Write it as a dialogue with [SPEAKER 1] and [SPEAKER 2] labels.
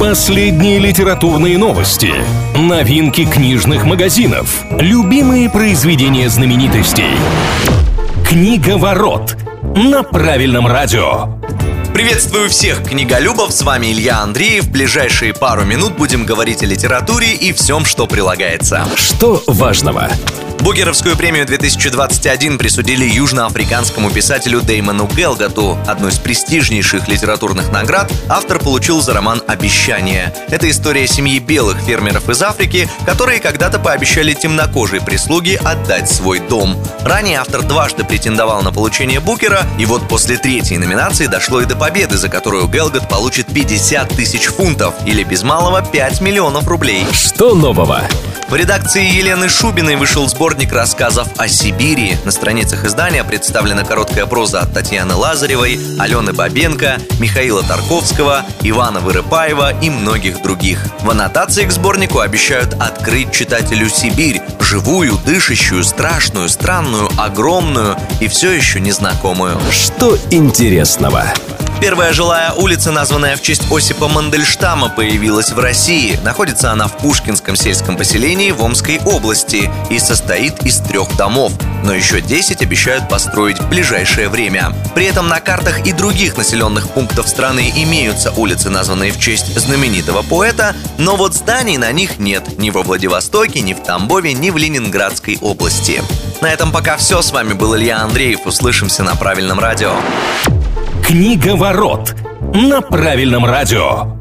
[SPEAKER 1] Последние литературные новости, новинки книжных магазинов, любимые произведения знаменитостей. Книга ворот на правильном радио.
[SPEAKER 2] Приветствую всех книголюбов, с вами Илья Андреев. В ближайшие пару минут будем говорить о литературе и всем, что прилагается.
[SPEAKER 1] Что важного?
[SPEAKER 2] Букеровскую премию 2021 присудили южноафриканскому писателю Деймону Гелгату. Одну из престижнейших литературных наград автор получил за роман «Обещание». Это история семьи белых фермеров из Африки, которые когда-то пообещали темнокожей прислуге отдать свой дом. Ранее автор дважды претендовал на получение Букера, и вот после третьей номинации дошло и до победы, за которую Гелгат получит 50 тысяч фунтов или без малого 5 миллионов рублей.
[SPEAKER 1] Что нового?
[SPEAKER 2] В редакции Елены Шубиной вышел сборник рассказов о Сибири. На страницах издания представлена короткая проза от Татьяны Лазаревой, Алены Бабенко, Михаила Тарковского, Ивана Вырыпаева и многих других. В аннотации к сборнику обещают открыть читателю Сибирь, живую, дышащую, страшную, странную, огромную и все еще незнакомую.
[SPEAKER 1] Что интересного?
[SPEAKER 2] Первая жилая улица, названная в честь Осипа Мандельштама, появилась в России. Находится она в Пушкинском сельском поселении в Омской области и состоит из трех домов. Но еще 10 обещают построить в ближайшее время. При этом на картах и других населенных пунктов страны имеются улицы, названные в честь знаменитого поэта, но вот зданий на них нет ни во Владивостоке, ни в Тамбове, ни в Ленинградской области. На этом пока все. С вами был Илья Андреев. Услышимся на правильном радио.
[SPEAKER 1] Книга ворот на правильном радио.